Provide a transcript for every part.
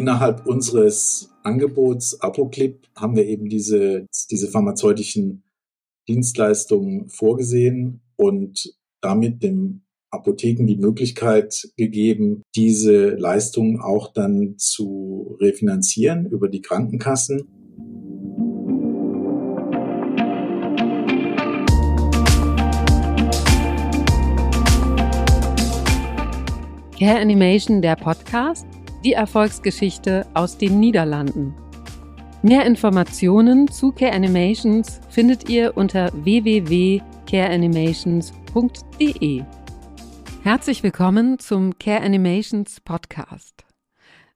Innerhalb unseres Angebots Apoclip haben wir eben diese, diese pharmazeutischen Dienstleistungen vorgesehen und damit dem Apotheken die Möglichkeit gegeben, diese Leistungen auch dann zu refinanzieren über die Krankenkassen. Care Animation, der Podcast, die Erfolgsgeschichte aus den Niederlanden. Mehr Informationen zu Care Animations findet ihr unter www.careanimations.de. Herzlich willkommen zum Care Animations Podcast.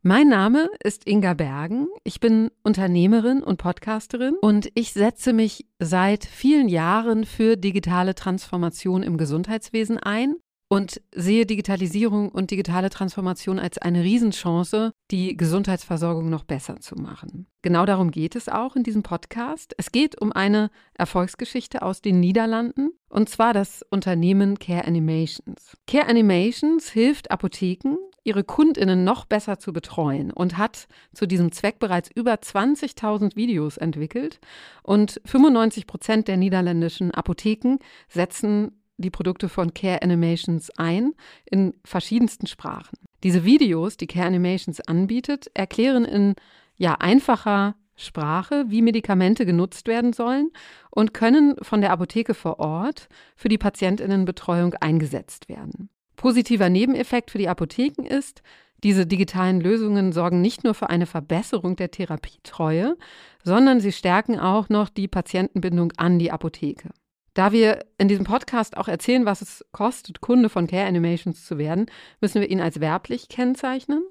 Mein Name ist Inga Bergen. Ich bin Unternehmerin und Podcasterin und ich setze mich seit vielen Jahren für digitale Transformation im Gesundheitswesen ein und sehe Digitalisierung und digitale Transformation als eine Riesenchance, die Gesundheitsversorgung noch besser zu machen. Genau darum geht es auch in diesem Podcast. Es geht um eine Erfolgsgeschichte aus den Niederlanden und zwar das Unternehmen Care Animations. Care Animations hilft Apotheken, ihre Kundinnen noch besser zu betreuen und hat zu diesem Zweck bereits über 20.000 Videos entwickelt und 95 Prozent der niederländischen Apotheken setzen die Produkte von Care Animations ein in verschiedensten Sprachen. Diese Videos, die Care Animations anbietet, erklären in ja einfacher Sprache, wie Medikamente genutzt werden sollen und können von der Apotheke vor Ort für die Patientinnenbetreuung eingesetzt werden. Positiver Nebeneffekt für die Apotheken ist, diese digitalen Lösungen sorgen nicht nur für eine Verbesserung der Therapietreue, sondern sie stärken auch noch die Patientenbindung an die Apotheke. Da wir in diesem Podcast auch erzählen, was es kostet, Kunde von Care Animations zu werden, müssen wir ihn als werblich kennzeichnen.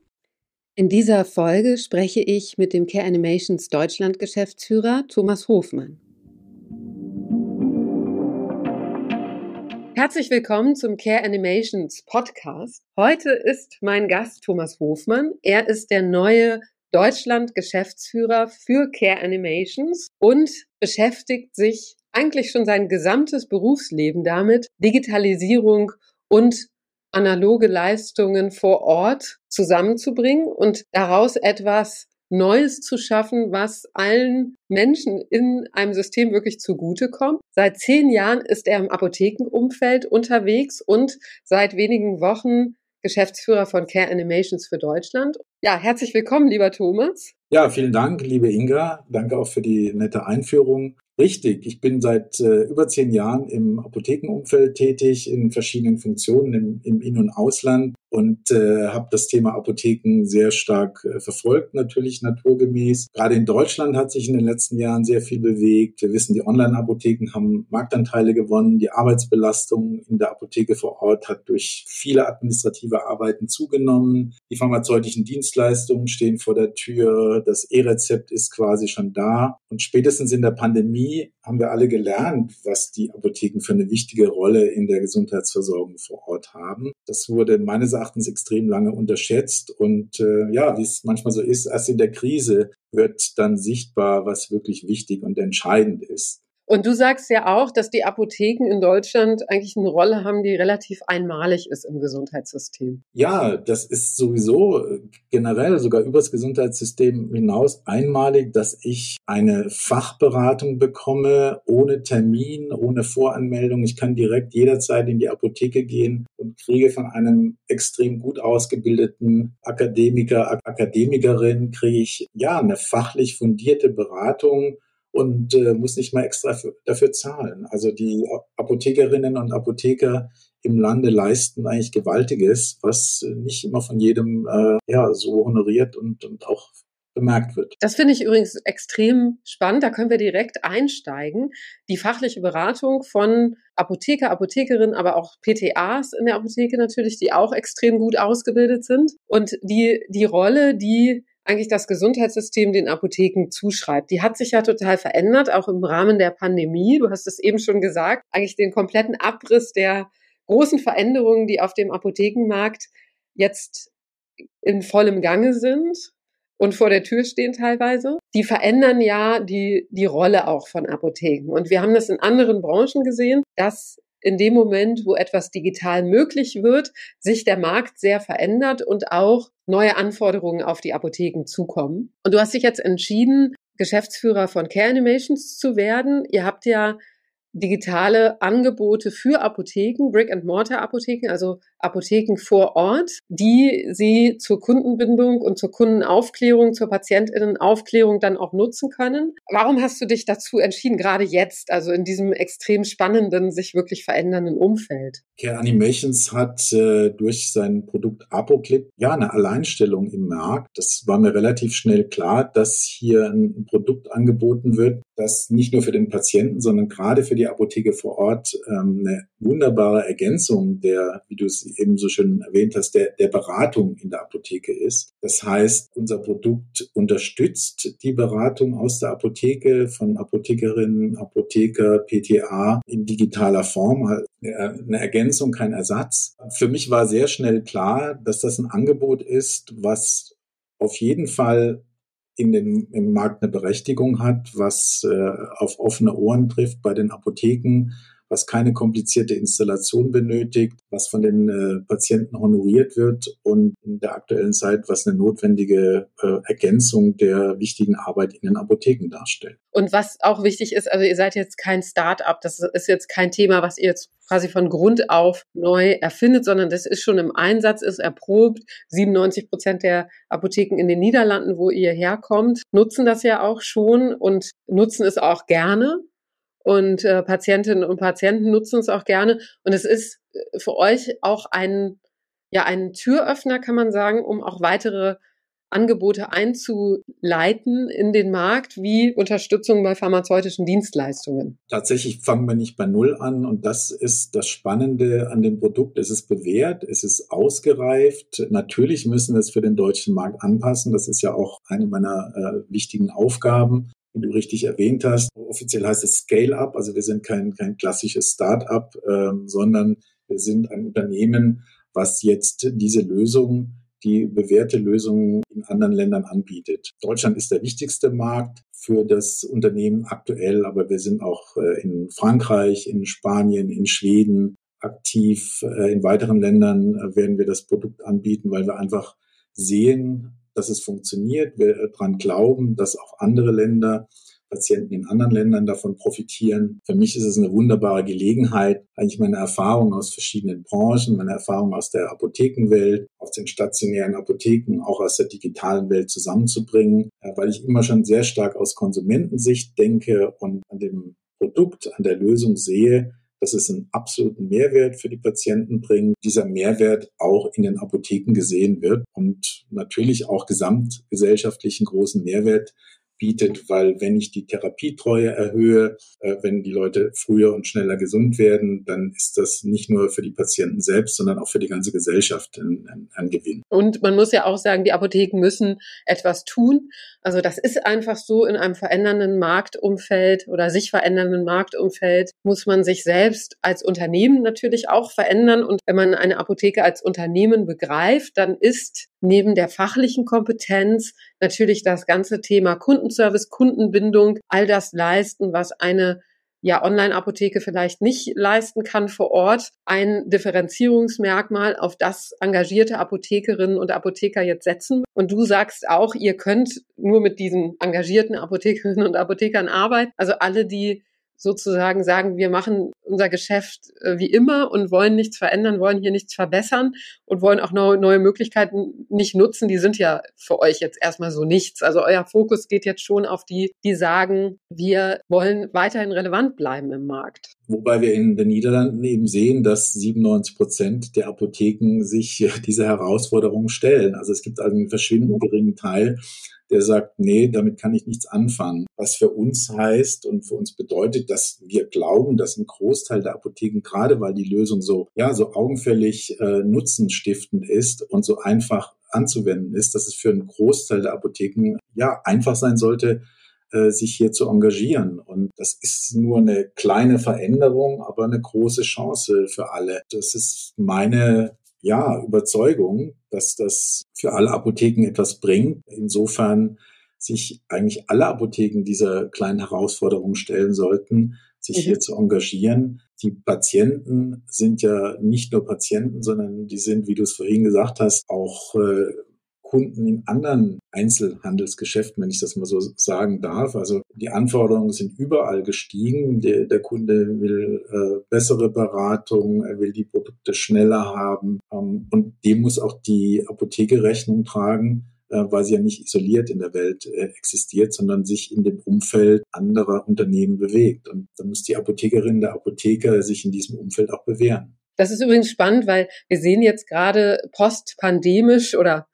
In dieser Folge spreche ich mit dem Care Animations Deutschland Geschäftsführer Thomas Hofmann. Herzlich willkommen zum Care Animations Podcast. Heute ist mein Gast Thomas Hofmann. Er ist der neue Deutschland Geschäftsführer für Care Animations und beschäftigt sich eigentlich schon sein gesamtes Berufsleben damit, Digitalisierung und analoge Leistungen vor Ort zusammenzubringen und daraus etwas Neues zu schaffen, was allen Menschen in einem System wirklich zugutekommt. Seit zehn Jahren ist er im Apothekenumfeld unterwegs und seit wenigen Wochen Geschäftsführer von Care Animations für Deutschland. Ja, herzlich willkommen, lieber Thomas. Ja, vielen Dank, liebe Inga. Danke auch für die nette Einführung. Richtig, ich bin seit äh, über zehn Jahren im Apothekenumfeld tätig, in verschiedenen Funktionen im, im In- und Ausland und äh, habe das Thema Apotheken sehr stark äh, verfolgt, natürlich naturgemäß. Gerade in Deutschland hat sich in den letzten Jahren sehr viel bewegt. Wir wissen, die Online-Apotheken haben Marktanteile gewonnen. Die Arbeitsbelastung in der Apotheke vor Ort hat durch viele administrative Arbeiten zugenommen. Die pharmazeutischen Dienstleistungen stehen vor der Tür. Das E-Rezept ist quasi schon da. Und spätestens in der Pandemie haben wir alle gelernt, was die Apotheken für eine wichtige Rolle in der Gesundheitsversorgung vor Ort haben. Das wurde meines Erachtens extrem lange unterschätzt. Und äh, ja, wie es manchmal so ist, erst in der Krise wird dann sichtbar, was wirklich wichtig und entscheidend ist. Und du sagst ja auch, dass die Apotheken in Deutschland eigentlich eine Rolle haben, die relativ einmalig ist im Gesundheitssystem. Ja, das ist sowieso generell sogar übers Gesundheitssystem hinaus einmalig, dass ich eine Fachberatung bekomme, ohne Termin, ohne Voranmeldung. Ich kann direkt jederzeit in die Apotheke gehen und kriege von einem extrem gut ausgebildeten Akademiker, Akademikerin, kriege ich ja eine fachlich fundierte Beratung und äh, muss nicht mal extra für, dafür zahlen. Also die Apothekerinnen und Apotheker im Lande leisten eigentlich Gewaltiges, was nicht immer von jedem äh, ja so honoriert und, und auch bemerkt wird. Das finde ich übrigens extrem spannend. Da können wir direkt einsteigen. Die fachliche Beratung von Apotheker, Apothekerinnen, aber auch PTAs in der Apotheke natürlich, die auch extrem gut ausgebildet sind. Und die, die Rolle, die eigentlich das Gesundheitssystem den Apotheken zuschreibt. Die hat sich ja total verändert, auch im Rahmen der Pandemie. Du hast es eben schon gesagt, eigentlich den kompletten Abriss der großen Veränderungen, die auf dem Apothekenmarkt jetzt in vollem Gange sind und vor der Tür stehen teilweise. Die verändern ja die, die Rolle auch von Apotheken. Und wir haben das in anderen Branchen gesehen, dass in dem Moment, wo etwas digital möglich wird, sich der Markt sehr verändert und auch neue Anforderungen auf die Apotheken zukommen. Und du hast dich jetzt entschieden, Geschäftsführer von Care Animations zu werden. Ihr habt ja digitale Angebote für Apotheken, Brick-and-Mortar-Apotheken, also Apotheken vor Ort, die sie zur Kundenbindung und zur Kundenaufklärung, zur Patientinnenaufklärung dann auch nutzen können. Warum hast du dich dazu entschieden, gerade jetzt, also in diesem extrem spannenden, sich wirklich verändernden Umfeld? Care Animations hat äh, durch sein Produkt ApoClip ja eine Alleinstellung im Markt. Das war mir relativ schnell klar, dass hier ein Produkt angeboten wird, das nicht nur für den Patienten, sondern gerade für die Apotheke vor Ort ähm, eine wunderbare Ergänzung der, wie du es eben so schön erwähnt hast, der, der Beratung in der Apotheke ist. Das heißt, unser Produkt unterstützt die Beratung aus der Apotheke von Apothekerinnen, Apotheker, PTA in digitaler Form, halt eine Ergänzung, kein Ersatz. Für mich war sehr schnell klar, dass das ein Angebot ist, was auf jeden Fall in den, im Markt eine Berechtigung hat, was äh, auf offene Ohren trifft bei den Apotheken, was keine komplizierte Installation benötigt, was von den äh, Patienten honoriert wird und in der aktuellen Zeit, was eine notwendige äh, Ergänzung der wichtigen Arbeit in den Apotheken darstellt. Und was auch wichtig ist, also ihr seid jetzt kein Start-up, das ist jetzt kein Thema, was ihr jetzt quasi von Grund auf neu erfindet, sondern das ist schon im Einsatz, ist erprobt. 97 Prozent der Apotheken in den Niederlanden, wo ihr herkommt, nutzen das ja auch schon und nutzen es auch gerne und äh, Patientinnen und Patienten nutzen es auch gerne. Und es ist äh, für euch auch ein, ja, ein Türöffner, kann man sagen, um auch weitere Angebote einzuleiten in den Markt, wie Unterstützung bei pharmazeutischen Dienstleistungen? Tatsächlich fangen wir nicht bei Null an und das ist das Spannende an dem Produkt. Es ist bewährt, es ist ausgereift. Natürlich müssen wir es für den deutschen Markt anpassen. Das ist ja auch eine meiner äh, wichtigen Aufgaben wie du richtig erwähnt hast. Offiziell heißt es Scale-up, also wir sind kein, kein klassisches Start-up, ähm, sondern wir sind ein Unternehmen, was jetzt diese Lösung, die bewährte Lösung in anderen Ländern anbietet. Deutschland ist der wichtigste Markt für das Unternehmen aktuell, aber wir sind auch äh, in Frankreich, in Spanien, in Schweden aktiv. Äh, in weiteren Ländern äh, werden wir das Produkt anbieten, weil wir einfach sehen, dass es funktioniert, wir daran glauben, dass auch andere Länder, Patienten in anderen Ländern davon profitieren. Für mich ist es eine wunderbare Gelegenheit, eigentlich meine Erfahrungen aus verschiedenen Branchen, meine Erfahrungen aus der Apothekenwelt, aus den stationären Apotheken, auch aus der digitalen Welt zusammenzubringen, weil ich immer schon sehr stark aus Konsumentensicht denke und an dem Produkt, an der Lösung sehe, dass es einen absoluten Mehrwert für die Patienten bringt, dieser Mehrwert auch in den Apotheken gesehen wird und natürlich auch gesamtgesellschaftlichen großen Mehrwert bietet, weil wenn ich die Therapietreue erhöhe, äh, wenn die Leute früher und schneller gesund werden, dann ist das nicht nur für die Patienten selbst, sondern auch für die ganze Gesellschaft ein, ein, ein Gewinn. Und man muss ja auch sagen, die Apotheken müssen etwas tun. Also das ist einfach so in einem verändernden Marktumfeld oder sich verändernden Marktumfeld muss man sich selbst als Unternehmen natürlich auch verändern. Und wenn man eine Apotheke als Unternehmen begreift, dann ist neben der fachlichen Kompetenz natürlich das ganze Thema Kundenservice, Kundenbindung, all das leisten, was eine ja Online-Apotheke vielleicht nicht leisten kann vor Ort, ein Differenzierungsmerkmal, auf das engagierte Apothekerinnen und Apotheker jetzt setzen. Und du sagst auch, ihr könnt nur mit diesen engagierten Apothekerinnen und Apothekern arbeiten. Also alle, die sozusagen sagen, wir machen unser Geschäft äh, wie immer und wollen nichts verändern, wollen hier nichts verbessern und wollen auch neue, neue Möglichkeiten nicht nutzen. Die sind ja für euch jetzt erstmal so nichts. Also euer Fokus geht jetzt schon auf die, die sagen, wir wollen weiterhin relevant bleiben im Markt. Wobei wir in den Niederlanden eben sehen, dass 97 Prozent der Apotheken sich diese Herausforderungen stellen. Also es gibt einen verschwindend geringen Teil, der sagt, nee, damit kann ich nichts anfangen. Was für uns heißt und für uns bedeutet, dass wir glauben, dass ein Großteil der Apotheken, gerade weil die Lösung so, ja, so augenfällig äh, nutzenstiftend ist und so einfach anzuwenden ist, dass es für einen Großteil der Apotheken ja einfach sein sollte, äh, sich hier zu engagieren. Und das ist nur eine kleine Veränderung, aber eine große Chance für alle. Das ist meine ja, Überzeugung, dass das für alle Apotheken etwas bringt. Insofern sich eigentlich alle Apotheken dieser kleinen Herausforderung stellen sollten, sich mhm. hier zu engagieren. Die Patienten sind ja nicht nur Patienten, sondern die sind, wie du es vorhin gesagt hast, auch äh, Kunden in anderen Einzelhandelsgeschäften, wenn ich das mal so sagen darf. Also die Anforderungen sind überall gestiegen. Der, der Kunde will äh, bessere Beratung, er will die Produkte schneller haben ähm, und dem muss auch die Apotheke Rechnung tragen äh, weil sie ja nicht isoliert in der Welt äh, existiert, sondern sich in dem Umfeld anderer Unternehmen bewegt. Und da muss die Apothekerin, der Apotheker sich in diesem Umfeld auch bewähren. Das ist übrigens spannend, weil wir sehen jetzt gerade postpandemisch oder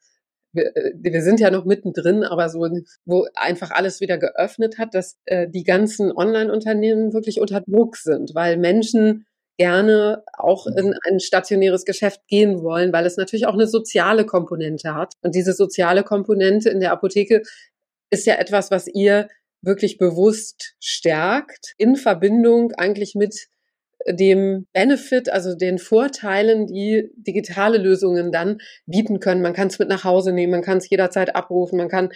wir, äh, wir sind ja noch mittendrin, aber so, wo einfach alles wieder geöffnet hat, dass äh, die ganzen Online-Unternehmen wirklich unter Druck sind, weil Menschen gerne auch in mhm. ein stationäres Geschäft gehen wollen, weil es natürlich auch eine soziale Komponente hat. Und diese soziale Komponente in der Apotheke ist ja etwas, was ihr wirklich bewusst stärkt, in Verbindung eigentlich mit dem Benefit, also den Vorteilen, die digitale Lösungen dann bieten können. Man kann es mit nach Hause nehmen, man kann es jederzeit abrufen, man kann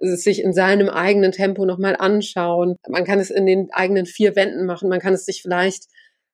es sich in seinem eigenen Tempo nochmal anschauen, man kann es in den eigenen vier Wänden machen, man kann es sich vielleicht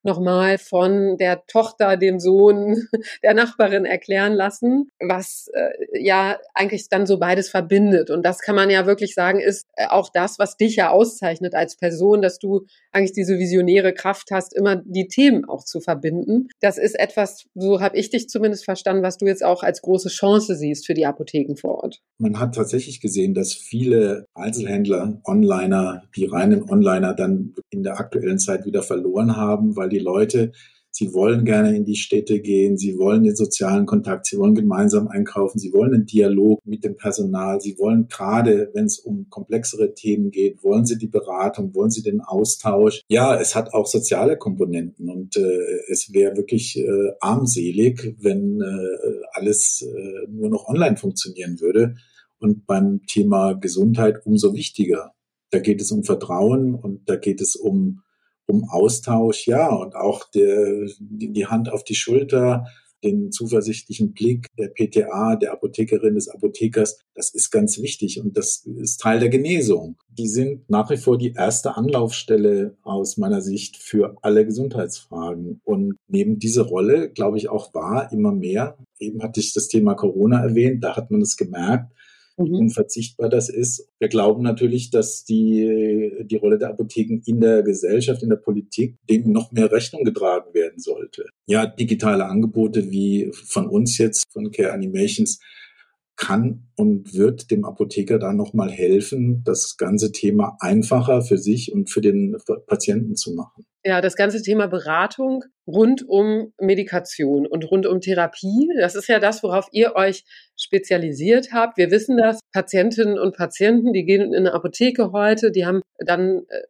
nochmal von der Tochter, dem Sohn, der Nachbarin erklären lassen, was äh, ja eigentlich dann so beides verbindet. Und das kann man ja wirklich sagen, ist äh, auch das, was dich ja auszeichnet als Person, dass du eigentlich diese visionäre Kraft hast, immer die Themen auch zu verbinden. Das ist etwas, so habe ich dich zumindest verstanden, was du jetzt auch als große Chance siehst für die Apotheken vor Ort. Man hat tatsächlich gesehen, dass viele Einzelhändler, Onliner, die reinen Onliner dann in der aktuellen Zeit wieder verloren haben, weil die Leute, sie wollen gerne in die Städte gehen, sie wollen den sozialen Kontakt, sie wollen gemeinsam einkaufen, sie wollen einen Dialog mit dem Personal, sie wollen gerade, wenn es um komplexere Themen geht, wollen sie die Beratung, wollen sie den Austausch. Ja, es hat auch soziale Komponenten und äh, es wäre wirklich äh, armselig, wenn äh, alles äh, nur noch online funktionieren würde. Und beim Thema Gesundheit umso wichtiger. Da geht es um Vertrauen und da geht es um um Austausch, ja, und auch der, die Hand auf die Schulter, den zuversichtlichen Blick der PTA, der Apothekerin, des Apothekers, das ist ganz wichtig und das ist Teil der Genesung. Die sind nach wie vor die erste Anlaufstelle aus meiner Sicht für alle Gesundheitsfragen und nehmen diese Rolle, glaube ich, auch wahr immer mehr. Eben hatte ich das Thema Corona erwähnt, da hat man es gemerkt, wie mhm. unverzichtbar das ist. Wir glauben natürlich, dass die, die Rolle der Apotheken in der Gesellschaft, in der Politik dem noch mehr Rechnung getragen werden sollte. Ja, digitale Angebote wie von uns jetzt, von Care Animations, kann und wird dem Apotheker da nochmal helfen, das ganze Thema einfacher für sich und für den Patienten zu machen. Ja, das ganze Thema Beratung rund um Medikation und rund um Therapie, das ist ja das, worauf ihr euch spezialisiert habt. Wir wissen das, Patientinnen und Patienten, die gehen in eine Apotheke heute, die haben dann äh,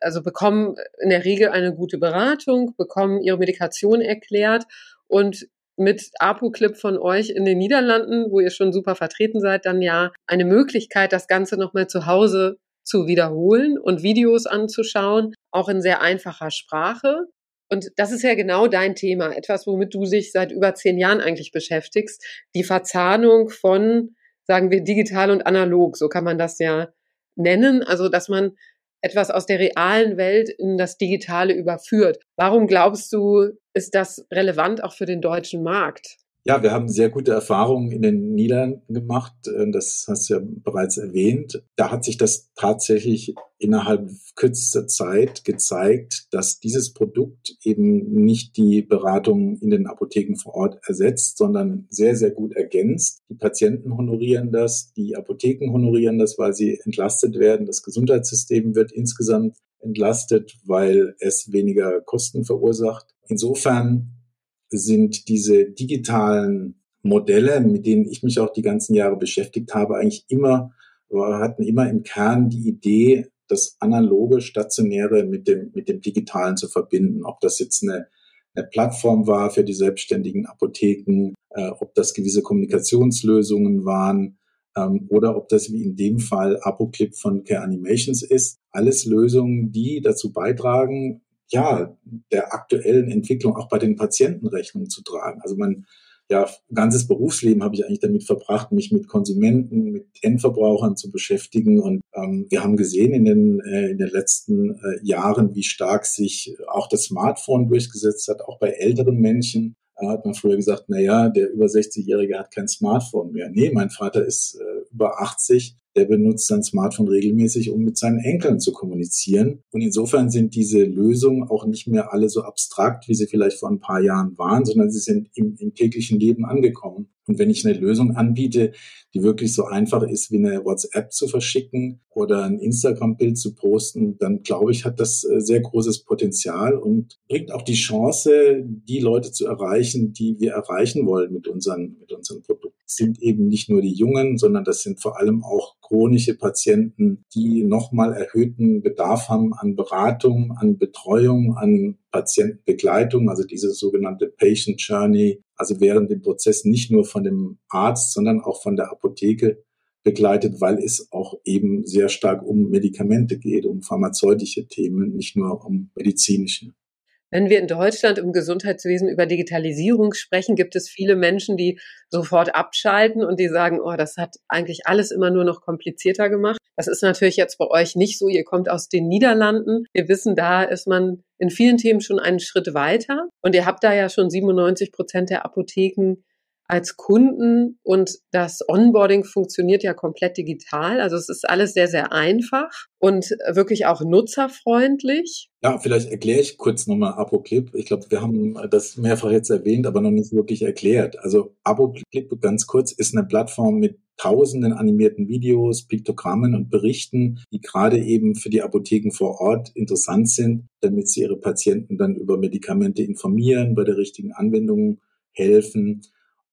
also bekommen in der Regel eine gute Beratung, bekommen ihre Medikation erklärt und mit ApoClip von euch in den Niederlanden, wo ihr schon super vertreten seid, dann ja eine Möglichkeit, das Ganze nochmal zu Hause zu wiederholen und Videos anzuschauen, auch in sehr einfacher Sprache. Und das ist ja genau dein Thema, etwas, womit du dich seit über zehn Jahren eigentlich beschäftigst. Die Verzahnung von, sagen wir, digital und analog, so kann man das ja nennen. Also, dass man etwas aus der realen Welt in das Digitale überführt. Warum glaubst du, ist das relevant auch für den deutschen Markt? Ja, wir haben sehr gute Erfahrungen in den Niederlanden gemacht. Äh, das hast du ja bereits erwähnt. Da hat sich das tatsächlich innerhalb kürzester Zeit gezeigt, dass dieses Produkt eben nicht die Beratung in den Apotheken vor Ort ersetzt, sondern sehr, sehr gut ergänzt. Die Patienten honorieren das, die Apotheken honorieren das, weil sie entlastet werden. Das Gesundheitssystem wird insgesamt entlastet, weil es weniger Kosten verursacht. Insofern sind diese digitalen Modelle, mit denen ich mich auch die ganzen Jahre beschäftigt habe, eigentlich immer, hatten immer im Kern die Idee, das analoge, stationäre mit dem, mit dem digitalen zu verbinden. Ob das jetzt eine, eine Plattform war für die selbstständigen Apotheken, äh, ob das gewisse Kommunikationslösungen waren, ähm, oder ob das wie in dem Fall ApoClip von Care Animations ist. Alles Lösungen, die dazu beitragen, ja, der aktuellen Entwicklung auch bei den Patienten Rechnung zu tragen. Also man ja, ganzes Berufsleben habe ich eigentlich damit verbracht, mich mit Konsumenten, mit Endverbrauchern zu beschäftigen. Und ähm, wir haben gesehen in den, äh, in den letzten äh, Jahren, wie stark sich auch das Smartphone durchgesetzt hat, auch bei älteren Menschen. Da hat man früher gesagt, na ja, der über 60-Jährige hat kein Smartphone mehr. Nee, mein Vater ist äh, über 80 der benutzt sein Smartphone regelmäßig, um mit seinen Enkeln zu kommunizieren. Und insofern sind diese Lösungen auch nicht mehr alle so abstrakt, wie sie vielleicht vor ein paar Jahren waren, sondern sie sind im, im täglichen Leben angekommen. Und wenn ich eine Lösung anbiete, die wirklich so einfach ist, wie eine WhatsApp zu verschicken oder ein Instagram-Bild zu posten, dann glaube ich, hat das äh, sehr großes Potenzial und bringt auch die Chance, die Leute zu erreichen, die wir erreichen wollen mit unseren, mit unseren Produkten. Es sind eben nicht nur die Jungen, sondern das sind vor allem auch chronische Patienten, die nochmal erhöhten Bedarf haben an Beratung, an Betreuung, an Patientenbegleitung, also diese sogenannte Patient Journey, also während dem Prozess nicht nur von dem Arzt, sondern auch von der Apotheke begleitet, weil es auch eben sehr stark um Medikamente geht, um pharmazeutische Themen, nicht nur um medizinische. Wenn wir in Deutschland im Gesundheitswesen über Digitalisierung sprechen, gibt es viele Menschen, die sofort abschalten und die sagen, oh, das hat eigentlich alles immer nur noch komplizierter gemacht. Das ist natürlich jetzt bei euch nicht so. Ihr kommt aus den Niederlanden. Wir wissen, da ist man in vielen Themen schon einen Schritt weiter. Und ihr habt da ja schon 97 Prozent der Apotheken als Kunden und das Onboarding funktioniert ja komplett digital. Also es ist alles sehr, sehr einfach und wirklich auch nutzerfreundlich. Ja, vielleicht erkläre ich kurz nochmal ApoClip. Ich glaube, wir haben das mehrfach jetzt erwähnt, aber noch nicht wirklich erklärt. Also ApoClip ganz kurz ist eine Plattform mit tausenden animierten Videos, Piktogrammen und Berichten, die gerade eben für die Apotheken vor Ort interessant sind, damit sie ihre Patienten dann über Medikamente informieren, bei der richtigen Anwendung helfen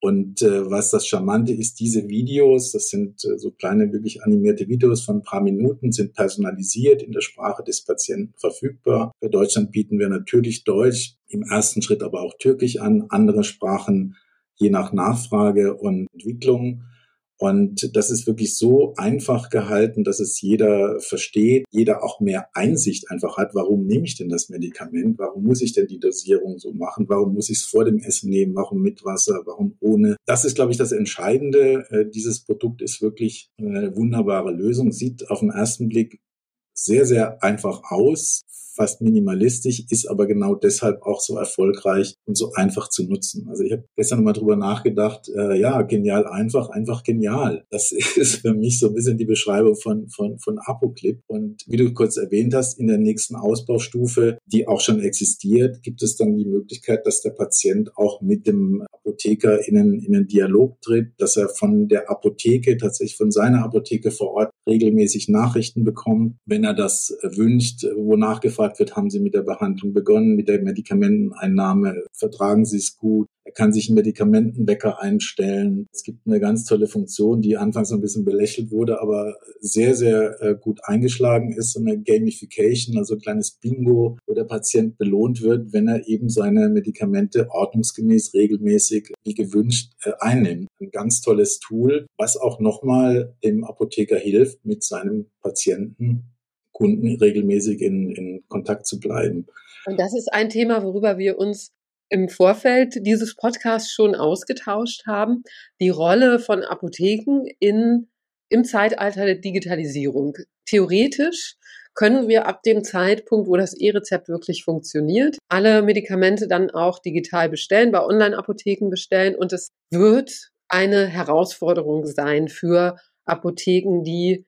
und äh, was das Charmante ist, diese Videos, das sind äh, so kleine, wirklich animierte Videos von ein paar Minuten, sind personalisiert in der Sprache des Patienten verfügbar. Für Deutschland bieten wir natürlich Deutsch, im ersten Schritt aber auch Türkisch an, andere Sprachen je nach Nachfrage und Entwicklung. Und das ist wirklich so einfach gehalten, dass es jeder versteht, jeder auch mehr Einsicht einfach hat, warum nehme ich denn das Medikament, warum muss ich denn die Dosierung so machen, warum muss ich es vor dem Essen nehmen, warum mit Wasser, warum ohne. Das ist, glaube ich, das Entscheidende. Äh, dieses Produkt ist wirklich eine wunderbare Lösung, sieht auf den ersten Blick sehr, sehr einfach aus, fast minimalistisch, ist aber genau deshalb auch so erfolgreich und so einfach zu nutzen. Also ich habe gestern mal drüber nachgedacht, äh, ja, genial einfach, einfach genial. Das ist für mich so ein bisschen die Beschreibung von, von, von Apoclip. Und wie du kurz erwähnt hast, in der nächsten Ausbaustufe, die auch schon existiert, gibt es dann die Möglichkeit, dass der Patient auch mit dem Apotheker in einen, in einen Dialog tritt, dass er von der Apotheke, tatsächlich von seiner Apotheke vor Ort regelmäßig Nachrichten bekommt, wenn er das wünscht, wonach gefragt gefragt wird, haben Sie mit der Behandlung begonnen, mit der Medikamenteneinnahme, vertragen Sie es gut? Er kann sich einen Medikamentenwecker einstellen. Es gibt eine ganz tolle Funktion, die anfangs ein bisschen belächelt wurde, aber sehr, sehr äh, gut eingeschlagen ist. So eine Gamification, also ein kleines Bingo, wo der Patient belohnt wird, wenn er eben seine Medikamente ordnungsgemäß, regelmäßig, wie gewünscht, äh, einnimmt. Ein ganz tolles Tool, was auch nochmal dem Apotheker hilft, mit seinem Patienten Kunden regelmäßig in, in Kontakt zu bleiben. Und das ist ein Thema, worüber wir uns im Vorfeld dieses Podcasts schon ausgetauscht haben. Die Rolle von Apotheken in, im Zeitalter der Digitalisierung. Theoretisch können wir ab dem Zeitpunkt, wo das E-Rezept wirklich funktioniert, alle Medikamente dann auch digital bestellen, bei Online-Apotheken bestellen. Und es wird eine Herausforderung sein für Apotheken, die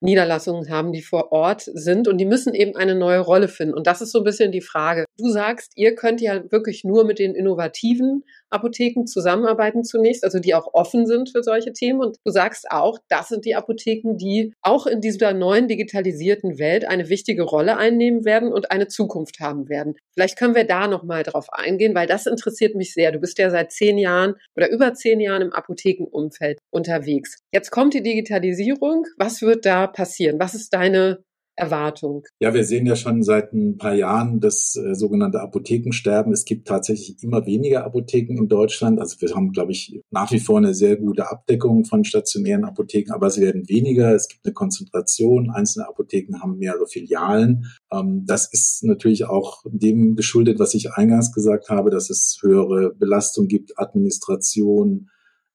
Niederlassungen haben, die vor Ort sind und die müssen eben eine neue Rolle finden. Und das ist so ein bisschen die Frage. Du sagst, ihr könnt ja wirklich nur mit den innovativen Apotheken zusammenarbeiten zunächst, also die auch offen sind für solche Themen. Und du sagst auch, das sind die Apotheken, die auch in dieser neuen digitalisierten Welt eine wichtige Rolle einnehmen werden und eine Zukunft haben werden. Vielleicht können wir da nochmal drauf eingehen, weil das interessiert mich sehr. Du bist ja seit zehn Jahren oder über zehn Jahren im Apothekenumfeld unterwegs. Jetzt kommt die Digitalisierung. Was wird da passieren? Was ist deine Erwartung? Ja, wir sehen ja schon seit ein paar Jahren das äh, sogenannte Apothekensterben. Es gibt tatsächlich immer weniger Apotheken in Deutschland. Also wir haben, glaube ich, nach wie vor eine sehr gute Abdeckung von stationären Apotheken, aber es werden weniger. Es gibt eine Konzentration. Einzelne Apotheken haben mehrere Filialen. Ähm, das ist natürlich auch dem geschuldet, was ich eingangs gesagt habe, dass es höhere Belastung gibt, Administration,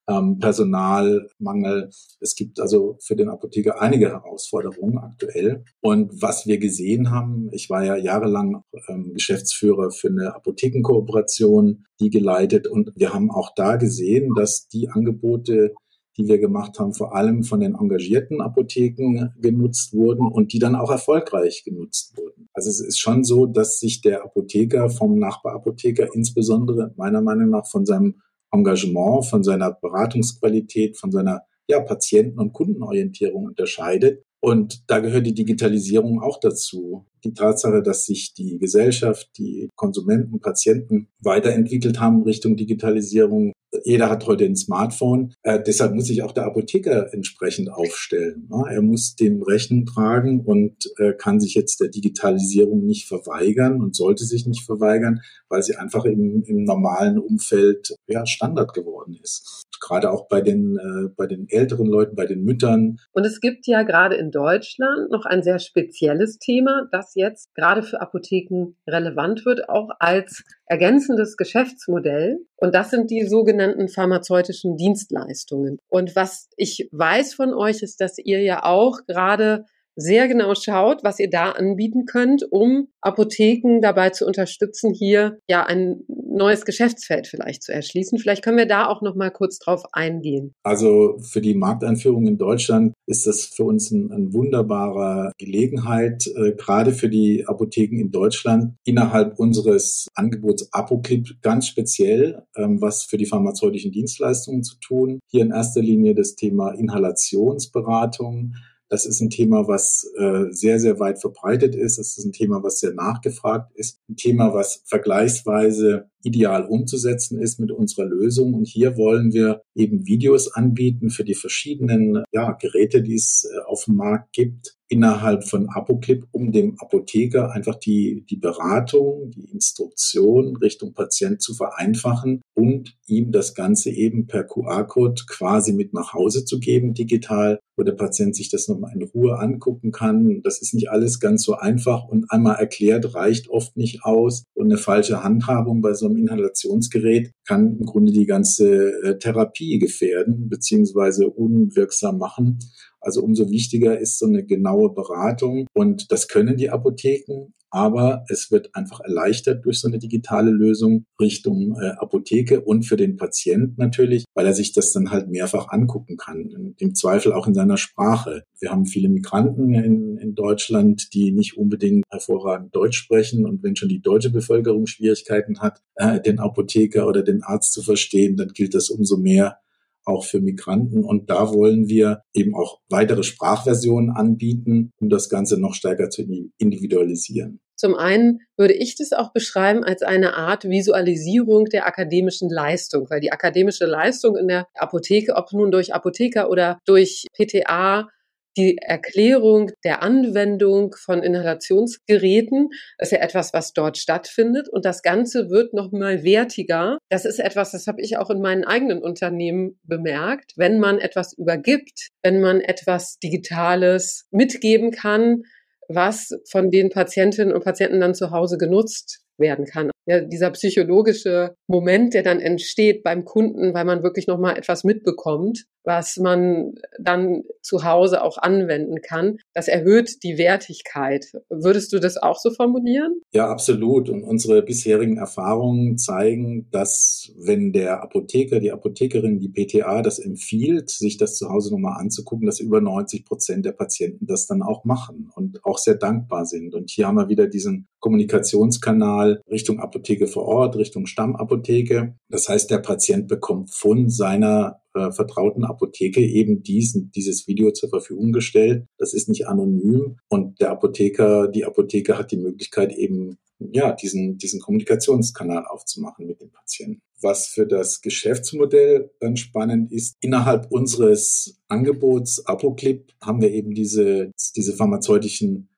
ähm, Personalmangel. Es gibt also für den Apotheker einige Herausforderungen aktuell. Und was wir gesehen haben, ich war ja jahrelang ähm, Geschäftsführer für eine Apothekenkooperation, die geleitet. Und wir haben auch da gesehen, dass die Angebote, die wir gemacht haben, vor allem von den engagierten Apotheken genutzt wurden und die dann auch erfolgreich genutzt wurden. Also es ist schon so, dass sich der Apotheker vom Nachbarapotheker insbesondere meiner Meinung nach von seinem Engagement, von seiner Beratungsqualität, von seiner ja, Patienten- und Kundenorientierung unterscheidet. Und da gehört die Digitalisierung auch dazu. Die Tatsache, dass sich die Gesellschaft, die Konsumenten, Patienten weiterentwickelt haben Richtung Digitalisierung, jeder hat heute ein Smartphone. Äh, deshalb muss sich auch der Apotheker entsprechend aufstellen. Ne? Er muss dem Rechnung tragen und äh, kann sich jetzt der Digitalisierung nicht verweigern und sollte sich nicht verweigern, weil sie einfach im, im normalen Umfeld ja, Standard geworden ist. Gerade auch bei den, äh, bei den älteren Leuten, bei den Müttern. Und es gibt ja gerade in Deutschland noch ein sehr spezielles Thema, das jetzt gerade für Apotheken relevant wird, auch als ergänzendes Geschäftsmodell. Und das sind die sogenannten pharmazeutischen Dienstleistungen. Und was ich weiß von euch ist, dass ihr ja auch gerade sehr genau schaut, was ihr da anbieten könnt, um Apotheken dabei zu unterstützen, hier ja ein neues Geschäftsfeld vielleicht zu erschließen. Vielleicht können wir da auch noch mal kurz drauf eingehen. Also für die Markteinführung in Deutschland ist das für uns ein, ein wunderbarer Gelegenheit, äh, gerade für die Apotheken in Deutschland innerhalb unseres Angebots Apoclip ganz speziell ähm, was für die pharmazeutischen Dienstleistungen zu tun. Hier in erster Linie das Thema Inhalationsberatung das ist ein Thema, was äh, sehr, sehr weit verbreitet ist. Das ist ein Thema, was sehr nachgefragt ist. Ein Thema, was vergleichsweise ideal umzusetzen ist mit unserer Lösung. Und hier wollen wir eben Videos anbieten für die verschiedenen ja, Geräte, die es äh, auf dem Markt gibt, innerhalb von Apoclip, um dem Apotheker einfach die, die Beratung, die Instruktion Richtung Patient zu vereinfachen und ihm das Ganze eben per QR-Code quasi mit nach Hause zu geben, digital, wo der Patient sich das nochmal in Ruhe angucken kann. Das ist nicht alles ganz so einfach und einmal erklärt reicht oft nicht aus. Und eine falsche Handhabung bei so einem Inhalationsgerät kann im Grunde die ganze äh, Therapie gefährden beziehungsweise unwirksam machen. Also umso wichtiger ist so eine genaue Beratung. Und das können die Apotheken, aber es wird einfach erleichtert durch so eine digitale Lösung Richtung äh, Apotheke und für den Patient natürlich, weil er sich das dann halt mehrfach angucken kann. Im Zweifel auch in seiner Sprache. Wir haben viele Migranten in, in Deutschland, die nicht unbedingt hervorragend Deutsch sprechen. Und wenn schon die deutsche Bevölkerung Schwierigkeiten hat, äh, den Apotheker oder den Arzt zu verstehen, dann gilt das umso mehr auch für Migranten. Und da wollen wir eben auch weitere Sprachversionen anbieten, um das Ganze noch stärker zu individualisieren. Zum einen würde ich das auch beschreiben als eine Art Visualisierung der akademischen Leistung, weil die akademische Leistung in der Apotheke, ob nun durch Apotheker oder durch PTA, die Erklärung der Anwendung von Inhalationsgeräten ist ja etwas, was dort stattfindet. Und das Ganze wird noch mal wertiger. Das ist etwas, das habe ich auch in meinen eigenen Unternehmen bemerkt. Wenn man etwas übergibt, wenn man etwas Digitales mitgeben kann, was von den Patientinnen und Patienten dann zu Hause genutzt werden kann. Ja, dieser psychologische Moment, der dann entsteht beim Kunden, weil man wirklich noch mal etwas mitbekommt, was man dann zu Hause auch anwenden kann, das erhöht die Wertigkeit. Würdest du das auch so formulieren? Ja, absolut. Und unsere bisherigen Erfahrungen zeigen, dass wenn der Apotheker, die Apothekerin, die PTA das empfiehlt, sich das zu Hause nochmal anzugucken, dass über 90 Prozent der Patienten das dann auch machen und auch sehr dankbar sind. Und hier haben wir wieder diesen Kommunikationskanal Richtung Apotheke vor Ort, Richtung Stammapotheke. Das heißt, der Patient bekommt von seiner äh, vertrauten Apotheke eben diesen, dieses Video zur Verfügung gestellt. Das ist nicht anonym und der Apotheker, die Apotheke hat die Möglichkeit eben, ja, diesen, diesen Kommunikationskanal aufzumachen mit dem Patienten. Was für das Geschäftsmodell dann spannend ist, innerhalb unseres Angebots Apoclip haben wir eben diese, diese pharmazeutischen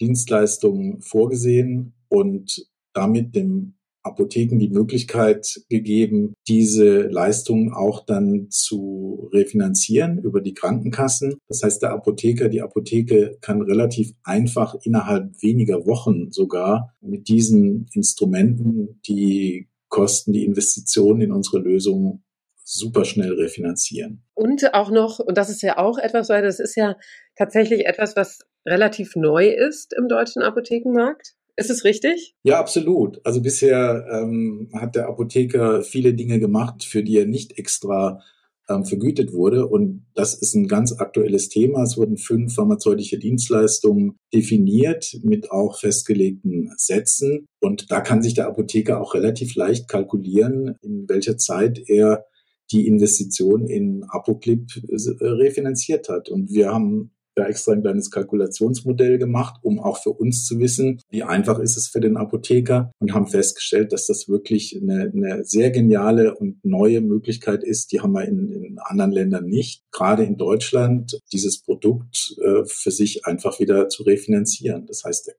Dienstleistungen vorgesehen und damit dem Apotheken die Möglichkeit gegeben, diese Leistungen auch dann zu refinanzieren über die Krankenkassen. Das heißt, der Apotheker, die Apotheke kann relativ einfach innerhalb weniger Wochen sogar mit diesen Instrumenten die Kosten, die Investitionen in unsere Lösungen super schnell refinanzieren. Und auch noch, und das ist ja auch etwas, weil das ist ja tatsächlich etwas, was relativ neu ist im deutschen Apothekenmarkt. Ist es richtig? Ja, absolut. Also bisher ähm, hat der Apotheker viele Dinge gemacht, für die er nicht extra ähm, vergütet wurde. Und das ist ein ganz aktuelles Thema. Es wurden fünf pharmazeutische Dienstleistungen definiert mit auch festgelegten Sätzen. Und da kann sich der Apotheker auch relativ leicht kalkulieren, in welcher Zeit er die Investition in Apoclip äh, refinanziert hat. Und wir haben da extra ein kleines Kalkulationsmodell gemacht, um auch für uns zu wissen, wie einfach ist es für den Apotheker und haben festgestellt, dass das wirklich eine, eine sehr geniale und neue Möglichkeit ist. Die haben wir in, in anderen Ländern nicht. Gerade in Deutschland dieses Produkt äh, für sich einfach wieder zu refinanzieren. Das heißt, er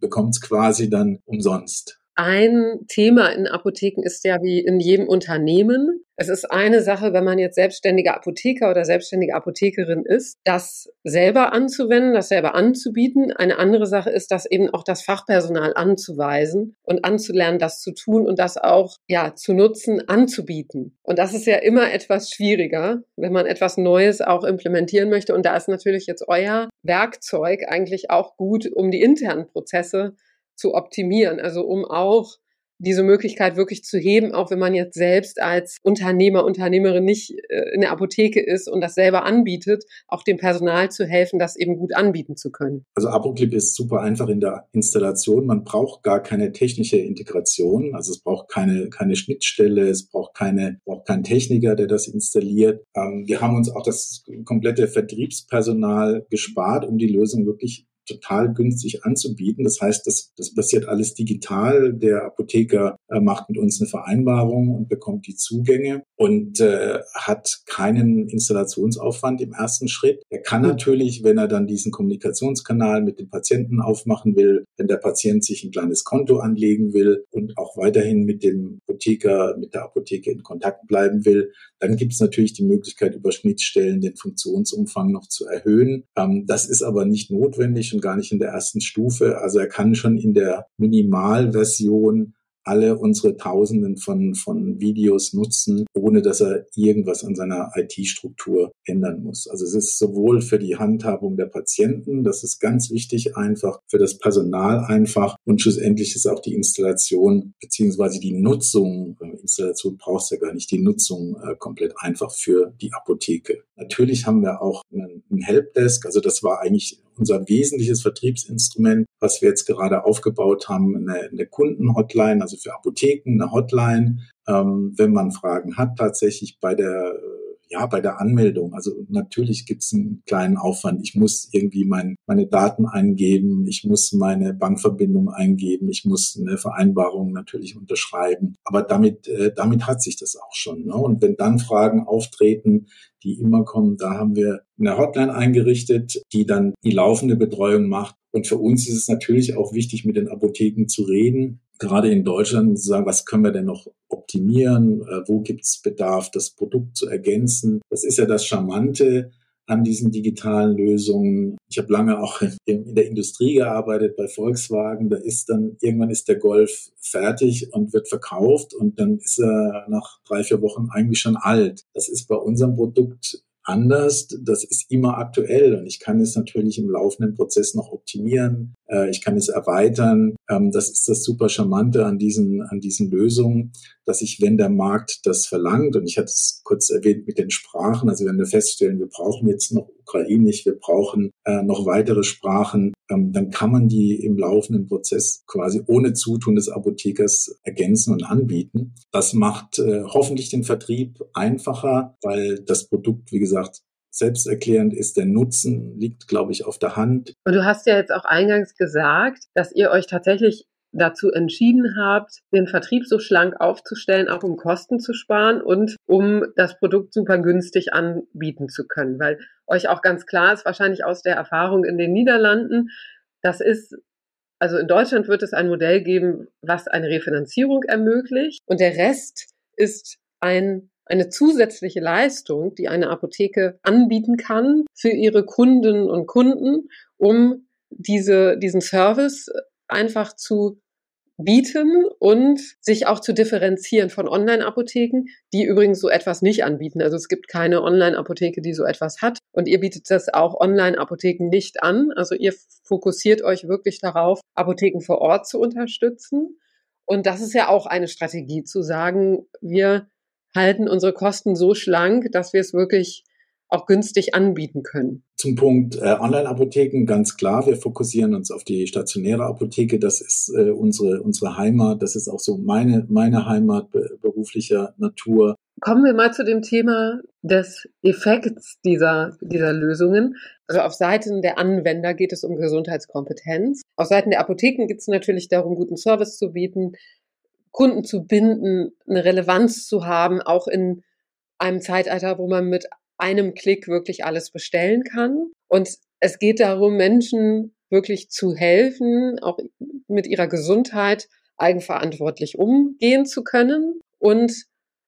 bekommt es quasi dann umsonst. Ein Thema in Apotheken ist ja wie in jedem Unternehmen. Es ist eine Sache, wenn man jetzt selbstständiger Apotheker oder selbstständige Apothekerin ist, das selber anzuwenden, das selber anzubieten. Eine andere Sache ist, das eben auch das Fachpersonal anzuweisen und anzulernen, das zu tun und das auch, ja, zu nutzen, anzubieten. Und das ist ja immer etwas schwieriger, wenn man etwas Neues auch implementieren möchte. Und da ist natürlich jetzt euer Werkzeug eigentlich auch gut, um die internen Prozesse zu optimieren. Also um auch diese Möglichkeit wirklich zu heben, auch wenn man jetzt selbst als Unternehmer, Unternehmerin nicht äh, in der Apotheke ist und das selber anbietet, auch dem Personal zu helfen, das eben gut anbieten zu können. Also Apoclip ist super einfach in der Installation. Man braucht gar keine technische Integration. Also es braucht keine, keine Schnittstelle, es braucht keine, braucht keinen Techniker, der das installiert. Ähm, wir haben uns auch das komplette Vertriebspersonal gespart, um die Lösung wirklich total günstig anzubieten. Das heißt, das, das passiert alles digital. Der Apotheker äh, macht mit uns eine Vereinbarung und bekommt die Zugänge und äh, hat keinen Installationsaufwand im ersten Schritt. Er kann mhm. natürlich, wenn er dann diesen Kommunikationskanal mit dem Patienten aufmachen will, wenn der Patient sich ein kleines Konto anlegen will und auch weiterhin mit dem Apotheker, mit der Apotheke in Kontakt bleiben will, dann gibt es natürlich die Möglichkeit, über Schnittstellen den Funktionsumfang noch zu erhöhen. Ähm, das ist aber nicht notwendig und gar nicht in der ersten Stufe. Also er kann schon in der Minimalversion alle unsere Tausenden von, von Videos nutzen, ohne dass er irgendwas an seiner IT-Struktur ändern muss. Also es ist sowohl für die Handhabung der Patienten, das ist ganz wichtig einfach, für das Personal einfach und schlussendlich ist auch die Installation beziehungsweise die Nutzung, äh, Installation brauchst du ja gar nicht, die Nutzung äh, komplett einfach für die Apotheke. Natürlich haben wir auch einen Helpdesk, also das war eigentlich unser wesentliches Vertriebsinstrument, was wir jetzt gerade aufgebaut haben, eine, eine Kundenhotline, also für Apotheken, eine Hotline, ähm, wenn man Fragen hat, tatsächlich bei der ja, bei der Anmeldung. Also natürlich gibt es einen kleinen Aufwand. Ich muss irgendwie mein, meine Daten eingeben, ich muss meine Bankverbindung eingeben, ich muss eine Vereinbarung natürlich unterschreiben. Aber damit, äh, damit hat sich das auch schon. Ne? Und wenn dann Fragen auftreten, die immer kommen, da haben wir eine Hotline eingerichtet, die dann die laufende Betreuung macht. Und für uns ist es natürlich auch wichtig, mit den Apotheken zu reden, gerade in Deutschland zu sagen, was können wir denn noch optimieren, äh, wo gibt es Bedarf, das Produkt zu ergänzen. Das ist ja das Charmante an diesen digitalen Lösungen. Ich habe lange auch in der Industrie gearbeitet, bei Volkswagen. Da ist dann, irgendwann ist der Golf fertig und wird verkauft und dann ist er nach drei, vier Wochen eigentlich schon alt. Das ist bei unserem Produkt anders. Das ist immer aktuell und ich kann es natürlich im laufenden Prozess noch optimieren. Äh, ich kann es erweitern. Ähm, das ist das super Charmante an diesen, an diesen Lösungen, dass ich, wenn der Markt das verlangt, und ich hatte es kurz erwähnt mit den Sprachen, also wenn wir feststellen, wir brauchen jetzt noch Ukrainisch, wir brauchen äh, noch weitere Sprachen, dann kann man die im laufenden Prozess quasi ohne Zutun des Apothekers ergänzen und anbieten. Das macht äh, hoffentlich den Vertrieb einfacher, weil das Produkt, wie gesagt, selbsterklärend ist. Der Nutzen liegt, glaube ich, auf der Hand. Und du hast ja jetzt auch eingangs gesagt, dass ihr euch tatsächlich dazu entschieden habt, den Vertrieb so schlank aufzustellen, auch um Kosten zu sparen und um das Produkt super günstig anbieten zu können. Weil euch auch ganz klar ist, wahrscheinlich aus der Erfahrung in den Niederlanden, das ist also in Deutschland wird es ein Modell geben, was eine Refinanzierung ermöglicht und der Rest ist ein, eine zusätzliche Leistung, die eine Apotheke anbieten kann für ihre Kundinnen und Kunden, um diese, diesen Service einfach zu bieten und sich auch zu differenzieren von Online-Apotheken, die übrigens so etwas nicht anbieten. Also es gibt keine Online-Apotheke, die so etwas hat. Und ihr bietet das auch Online-Apotheken nicht an. Also ihr fokussiert euch wirklich darauf, Apotheken vor Ort zu unterstützen. Und das ist ja auch eine Strategie, zu sagen, wir halten unsere Kosten so schlank, dass wir es wirklich auch günstig anbieten können. Zum Punkt äh, Online-Apotheken ganz klar. Wir fokussieren uns auf die stationäre Apotheke. Das ist äh, unsere unsere Heimat. Das ist auch so meine meine Heimat be beruflicher Natur. Kommen wir mal zu dem Thema des Effekts dieser dieser Lösungen. Also auf Seiten der Anwender geht es um Gesundheitskompetenz. Auf Seiten der Apotheken geht es natürlich darum, guten Service zu bieten, Kunden zu binden, eine Relevanz zu haben, auch in einem Zeitalter, wo man mit einem Klick wirklich alles bestellen kann. Und es geht darum, Menschen wirklich zu helfen, auch mit ihrer Gesundheit eigenverantwortlich umgehen zu können und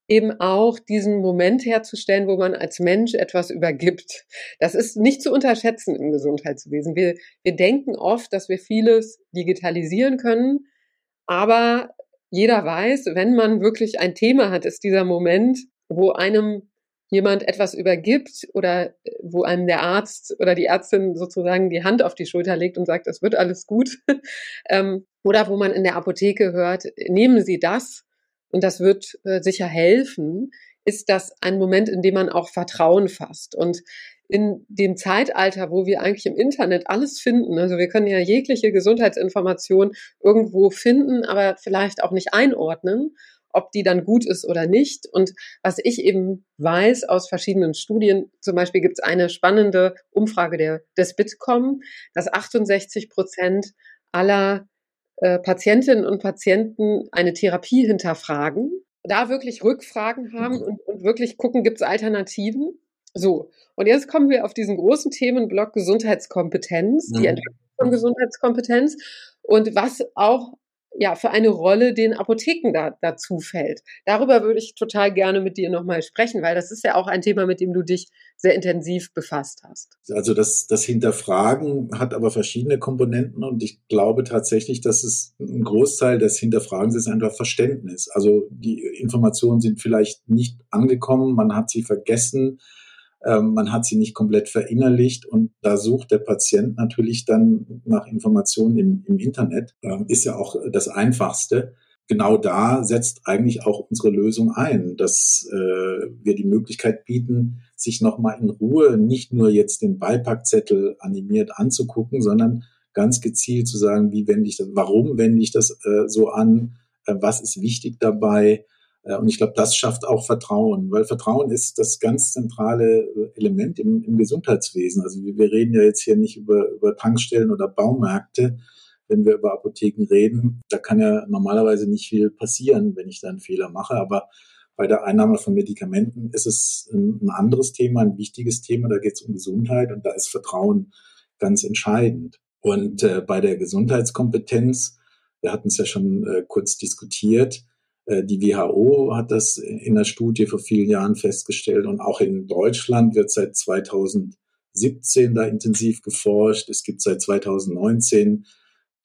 eben auch diesen Moment herzustellen, wo man als Mensch etwas übergibt. Das ist nicht zu unterschätzen im Gesundheitswesen. Wir, wir denken oft, dass wir vieles digitalisieren können, aber jeder weiß, wenn man wirklich ein Thema hat, ist dieser Moment, wo einem jemand etwas übergibt oder äh, wo einem der Arzt oder die Ärztin sozusagen die Hand auf die Schulter legt und sagt, das wird alles gut. ähm, oder wo man in der Apotheke hört, nehmen Sie das und das wird äh, sicher helfen, ist das ein Moment, in dem man auch Vertrauen fasst. Und in dem Zeitalter, wo wir eigentlich im Internet alles finden, also wir können ja jegliche Gesundheitsinformation irgendwo finden, aber vielleicht auch nicht einordnen ob die dann gut ist oder nicht. Und was ich eben weiß aus verschiedenen Studien, zum Beispiel gibt es eine spannende Umfrage der, des Bitkom, dass 68 Prozent aller äh, Patientinnen und Patienten eine Therapie hinterfragen, da wirklich Rückfragen haben und, und wirklich gucken, gibt es Alternativen. So, und jetzt kommen wir auf diesen großen Themenblock Gesundheitskompetenz, die mhm. Entwicklung von Gesundheitskompetenz und was auch ja, für eine Rolle den Apotheken da, dazu fällt. Darüber würde ich total gerne mit dir nochmal sprechen, weil das ist ja auch ein Thema, mit dem du dich sehr intensiv befasst hast. Also das, das Hinterfragen hat aber verschiedene Komponenten und ich glaube tatsächlich, dass es ein Großteil des Hinterfragens ist einfach Verständnis. Also die Informationen sind vielleicht nicht angekommen, man hat sie vergessen, ähm, man hat sie nicht komplett verinnerlicht und da sucht der Patient natürlich dann nach Informationen im, im Internet. Ähm, ist ja auch das Einfachste. Genau da setzt eigentlich auch unsere Lösung ein, dass äh, wir die Möglichkeit bieten, sich nochmal in Ruhe nicht nur jetzt den Beipackzettel animiert anzugucken, sondern ganz gezielt zu sagen, wie wende ich das, warum wende ich das äh, so an, äh, was ist wichtig dabei, äh, und ich glaube, das schafft auch Vertrauen, weil Vertrauen ist das ganz zentrale äh, Element im, im Gesundheitswesen. Also wir, reden ja jetzt hier nicht über, über Tankstellen oder Baumärkte, wenn wir über Apotheken reden. Da kann ja normalerweise nicht viel passieren, wenn ich da einen Fehler mache. Aber bei der Einnahme von Medikamenten ist es ein, anderes Thema, ein wichtiges Thema. Da geht es um Gesundheit und da ist Vertrauen ganz entscheidend. Und äh, bei der Gesundheitskompetenz, wir hatten es ja schon äh, kurz diskutiert, äh, die WHO hat das in der Studie vor vielen Jahren festgestellt und auch in Deutschland wird seit 2017 da intensiv geforscht. Es gibt seit 2019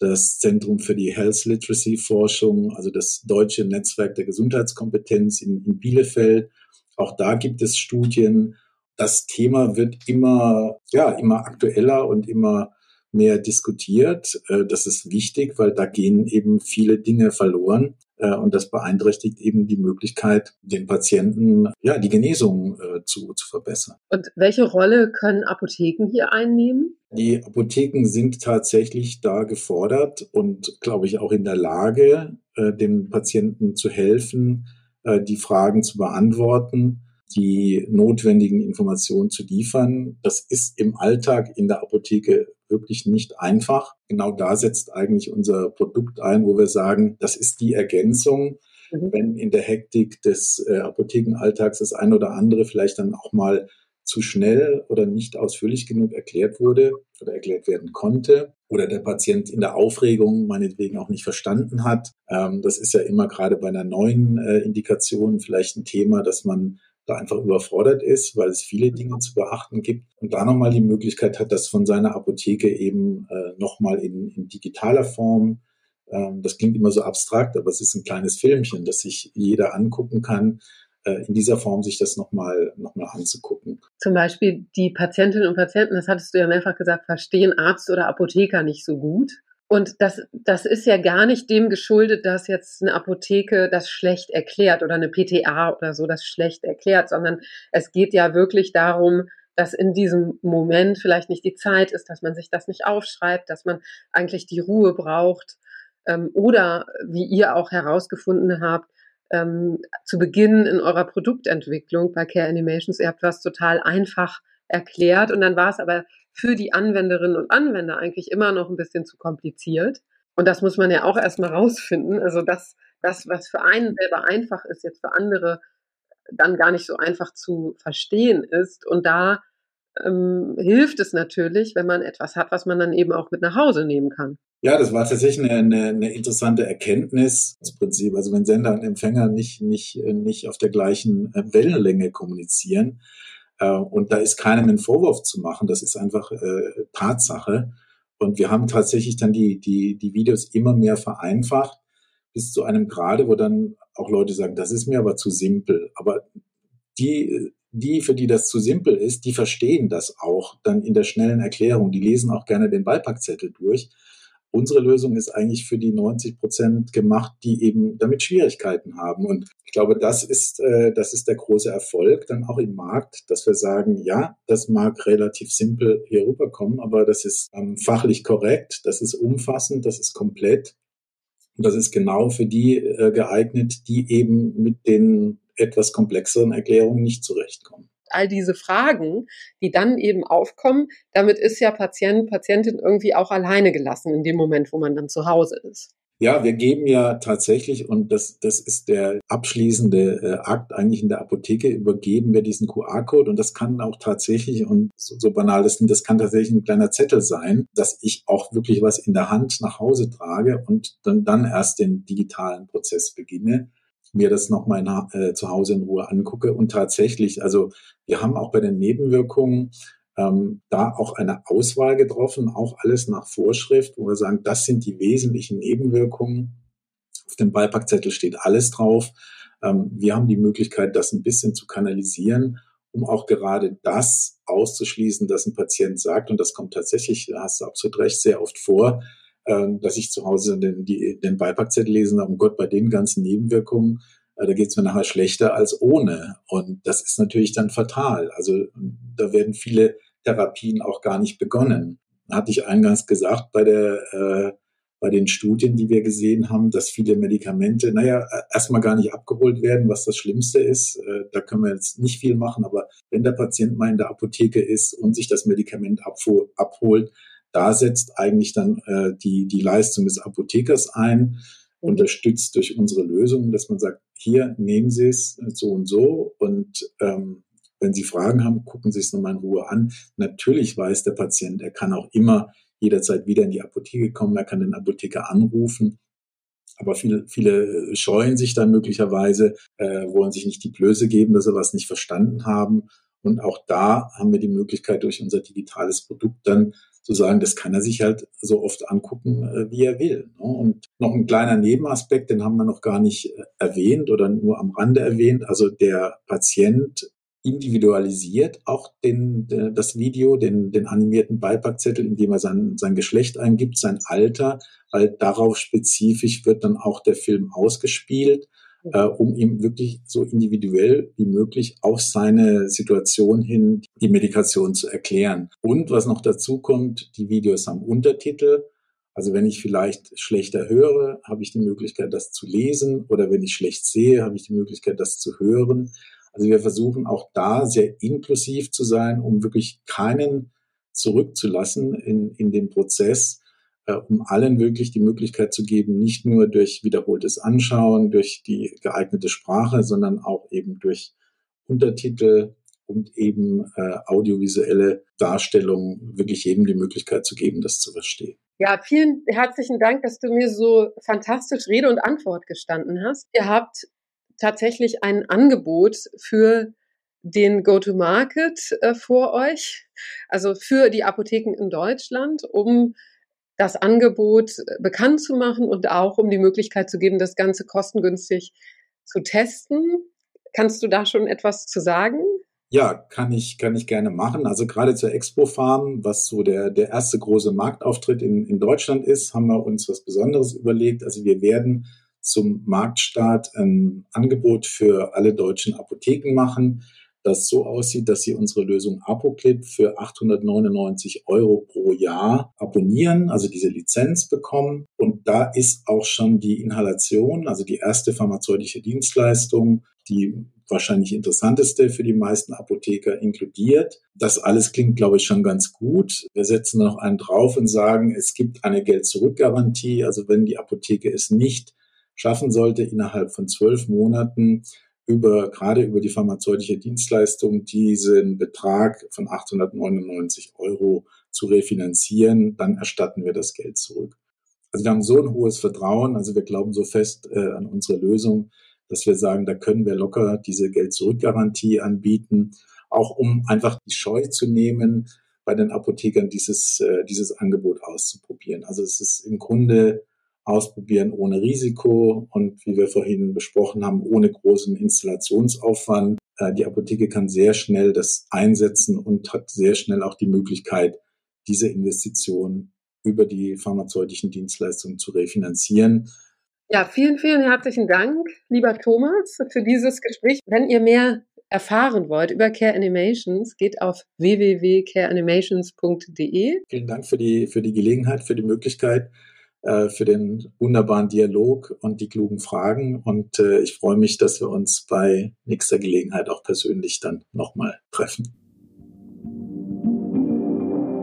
das Zentrum für die Health Literacy Forschung, also das deutsche Netzwerk der Gesundheitskompetenz in, in Bielefeld. Auch da gibt es Studien. Das Thema wird immer, ja, immer aktueller und immer mehr diskutiert. Äh, das ist wichtig, weil da gehen eben viele Dinge verloren. Äh, und das beeinträchtigt eben die Möglichkeit, den Patienten ja die Genesung äh, zu, zu verbessern. Und welche Rolle können Apotheken hier einnehmen? Die Apotheken sind tatsächlich da gefordert und, glaube ich, auch in der Lage, dem Patienten zu helfen, die Fragen zu beantworten die notwendigen Informationen zu liefern. Das ist im Alltag in der Apotheke wirklich nicht einfach. Genau da setzt eigentlich unser Produkt ein, wo wir sagen, das ist die Ergänzung. Mhm. Wenn in der Hektik des äh, Apothekenalltags das ein oder andere vielleicht dann auch mal zu schnell oder nicht ausführlich genug erklärt wurde oder erklärt werden konnte oder der Patient in der Aufregung meinetwegen auch nicht verstanden hat. Ähm, das ist ja immer gerade bei einer neuen äh, Indikation vielleicht ein Thema, dass man da einfach überfordert ist, weil es viele Dinge zu beachten gibt und da nochmal die Möglichkeit hat, das von seiner Apotheke eben äh, nochmal in, in digitaler Form ähm, das klingt immer so abstrakt, aber es ist ein kleines Filmchen, das sich jeder angucken kann, äh, in dieser Form sich das nochmal noch mal anzugucken. Zum Beispiel die Patientinnen und Patienten, das hattest du ja mehrfach gesagt, verstehen Arzt oder Apotheker nicht so gut. Und das, das ist ja gar nicht dem geschuldet, dass jetzt eine Apotheke das schlecht erklärt oder eine PTA oder so das schlecht erklärt, sondern es geht ja wirklich darum, dass in diesem Moment vielleicht nicht die Zeit ist, dass man sich das nicht aufschreibt, dass man eigentlich die Ruhe braucht. Ähm, oder wie ihr auch herausgefunden habt, ähm, zu Beginn in eurer Produktentwicklung bei Care Animations, ihr habt was total einfach erklärt und dann war es aber für die Anwenderinnen und Anwender eigentlich immer noch ein bisschen zu kompliziert. Und das muss man ja auch erstmal rausfinden. Also das, das, was für einen selber einfach ist, jetzt für andere dann gar nicht so einfach zu verstehen ist. Und da ähm, hilft es natürlich, wenn man etwas hat, was man dann eben auch mit nach Hause nehmen kann. Ja, das war tatsächlich eine, eine, eine interessante Erkenntnis. Das Prinzip, also wenn Sender und Empfänger nicht, nicht, nicht auf der gleichen äh, Wellenlänge kommunizieren, und da ist keinem ein Vorwurf zu machen, das ist einfach äh, Tatsache. Und wir haben tatsächlich dann die, die, die Videos immer mehr vereinfacht, bis zu einem Grade, wo dann auch Leute sagen, das ist mir aber zu simpel. Aber die, die, für die das zu simpel ist, die verstehen das auch dann in der schnellen Erklärung. Die lesen auch gerne den Beipackzettel durch Unsere Lösung ist eigentlich für die 90 Prozent gemacht, die eben damit Schwierigkeiten haben. Und ich glaube, das ist, äh, das ist der große Erfolg dann auch im Markt, dass wir sagen, ja, das mag relativ simpel hier rüberkommen, aber das ist ähm, fachlich korrekt, das ist umfassend, das ist komplett. Und das ist genau für die äh, geeignet, die eben mit den etwas komplexeren Erklärungen nicht zurechtkommen all diese Fragen, die dann eben aufkommen, damit ist ja Patient, Patientin irgendwie auch alleine gelassen in dem Moment, wo man dann zu Hause ist. Ja, wir geben ja tatsächlich, und das, das ist der abschließende äh, Akt eigentlich in der Apotheke, übergeben wir diesen QR-Code und das kann auch tatsächlich, und so, so banal das klingt, das kann tatsächlich ein kleiner Zettel sein, dass ich auch wirklich was in der Hand nach Hause trage und dann, dann erst den digitalen Prozess beginne mir das nochmal äh, zu Hause in Ruhe angucke. Und tatsächlich, also wir haben auch bei den Nebenwirkungen ähm, da auch eine Auswahl getroffen, auch alles nach Vorschrift, wo wir sagen, das sind die wesentlichen Nebenwirkungen. Auf dem Beipackzettel steht alles drauf. Ähm, wir haben die Möglichkeit, das ein bisschen zu kanalisieren, um auch gerade das auszuschließen, dass ein Patient sagt, und das kommt tatsächlich, da hast du absolut recht, sehr oft vor, dass ich zu Hause den, die, den Beipackzettel lesen habe, um Gott, bei den ganzen Nebenwirkungen, äh, da geht es mir nachher schlechter als ohne. Und das ist natürlich dann fatal. Also da werden viele Therapien auch gar nicht begonnen. Hatte ich eingangs gesagt, bei der äh, bei den Studien, die wir gesehen haben, dass viele Medikamente, naja, erstmal gar nicht abgeholt werden, was das Schlimmste ist. Äh, da können wir jetzt nicht viel machen, aber wenn der Patient mal in der Apotheke ist und sich das Medikament abholt, da setzt eigentlich dann äh, die, die Leistung des Apothekers ein, unterstützt durch unsere Lösung, dass man sagt, hier nehmen Sie es so und so und ähm, wenn Sie Fragen haben, gucken Sie es nochmal in Ruhe an. Natürlich weiß der Patient, er kann auch immer jederzeit wieder in die Apotheke kommen, er kann den Apotheker anrufen. Aber viele, viele scheuen sich dann möglicherweise, äh, wollen sich nicht die Blöße geben, dass sie was nicht verstanden haben. Und auch da haben wir die Möglichkeit, durch unser digitales Produkt dann zu sagen, das kann er sich halt so oft angucken, äh, wie er will. Ne? Und noch ein kleiner Nebenaspekt, den haben wir noch gar nicht äh, erwähnt oder nur am Rande erwähnt. Also der Patient individualisiert auch den, das Video, den, den animierten Beipackzettel, indem er sein, sein Geschlecht eingibt, sein Alter, weil darauf spezifisch wird dann auch der Film ausgespielt äh, um ihm wirklich so individuell wie möglich auf seine Situation hin die Medikation zu erklären. Und was noch dazu kommt, die Videos haben Untertitel. Also wenn ich vielleicht schlechter höre, habe ich die Möglichkeit, das zu lesen. Oder wenn ich schlecht sehe, habe ich die Möglichkeit, das zu hören. Also wir versuchen auch da sehr inklusiv zu sein, um wirklich keinen zurückzulassen in, in den Prozess, um allen wirklich die Möglichkeit zu geben, nicht nur durch wiederholtes Anschauen, durch die geeignete Sprache, sondern auch eben durch Untertitel und eben äh, audiovisuelle Darstellung wirklich jedem die Möglichkeit zu geben, das zu verstehen. Ja, vielen herzlichen Dank, dass du mir so fantastisch Rede und Antwort gestanden hast. Ihr habt tatsächlich ein Angebot für den Go-to-Market äh, vor euch, also für die Apotheken in Deutschland, um das Angebot äh, bekannt zu machen und auch um die Möglichkeit zu geben, das Ganze kostengünstig zu testen. Kannst du da schon etwas zu sagen? Ja, kann ich, kann ich gerne machen. Also gerade zur Expo Farm, was so der, der erste große Marktauftritt in, in Deutschland ist, haben wir uns was Besonderes überlegt. Also wir werden zum Marktstart ein Angebot für alle deutschen Apotheken machen das so aussieht, dass Sie unsere Lösung ApoClip für 899 Euro pro Jahr abonnieren, also diese Lizenz bekommen. Und da ist auch schon die Inhalation, also die erste pharmazeutische Dienstleistung, die wahrscheinlich interessanteste für die meisten Apotheker inkludiert. Das alles klingt, glaube ich, schon ganz gut. Wir setzen noch einen drauf und sagen, es gibt eine Geld-Zurück-Garantie. Also wenn die Apotheke es nicht schaffen sollte, innerhalb von zwölf Monaten über, gerade über die pharmazeutische Dienstleistung diesen Betrag von 899 Euro zu refinanzieren, dann erstatten wir das Geld zurück. Also wir haben so ein hohes Vertrauen, also wir glauben so fest äh, an unsere Lösung, dass wir sagen, da können wir locker diese Geld-Zurück-Garantie anbieten, auch um einfach die Scheu zu nehmen, bei den Apothekern dieses, äh, dieses Angebot auszuprobieren. Also es ist im Grunde ausprobieren ohne Risiko und wie wir vorhin besprochen haben, ohne großen Installationsaufwand. Äh, die Apotheke kann sehr schnell das einsetzen und hat sehr schnell auch die Möglichkeit, diese Investition über die pharmazeutischen Dienstleistungen zu refinanzieren. Ja, vielen, vielen herzlichen Dank, lieber Thomas, für dieses Gespräch. Wenn ihr mehr erfahren wollt über Care Animations, geht auf www.careanimations.de. Vielen Dank für die, für die Gelegenheit, für die Möglichkeit, äh, für den wunderbaren Dialog und die klugen Fragen. Und äh, ich freue mich, dass wir uns bei nächster Gelegenheit auch persönlich dann nochmal treffen.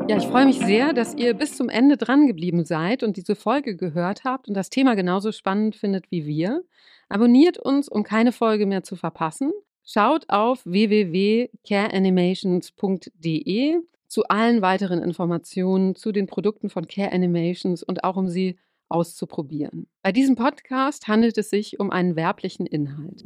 Ja, ich freue mich sehr, dass ihr bis zum Ende dran geblieben seid und diese Folge gehört habt und das Thema genauso spannend findet wie wir. Abonniert uns, um keine Folge mehr zu verpassen. Schaut auf www.careanimations.de zu allen weiteren Informationen zu den Produkten von Care Animations und auch um sie auszuprobieren. Bei diesem Podcast handelt es sich um einen werblichen Inhalt.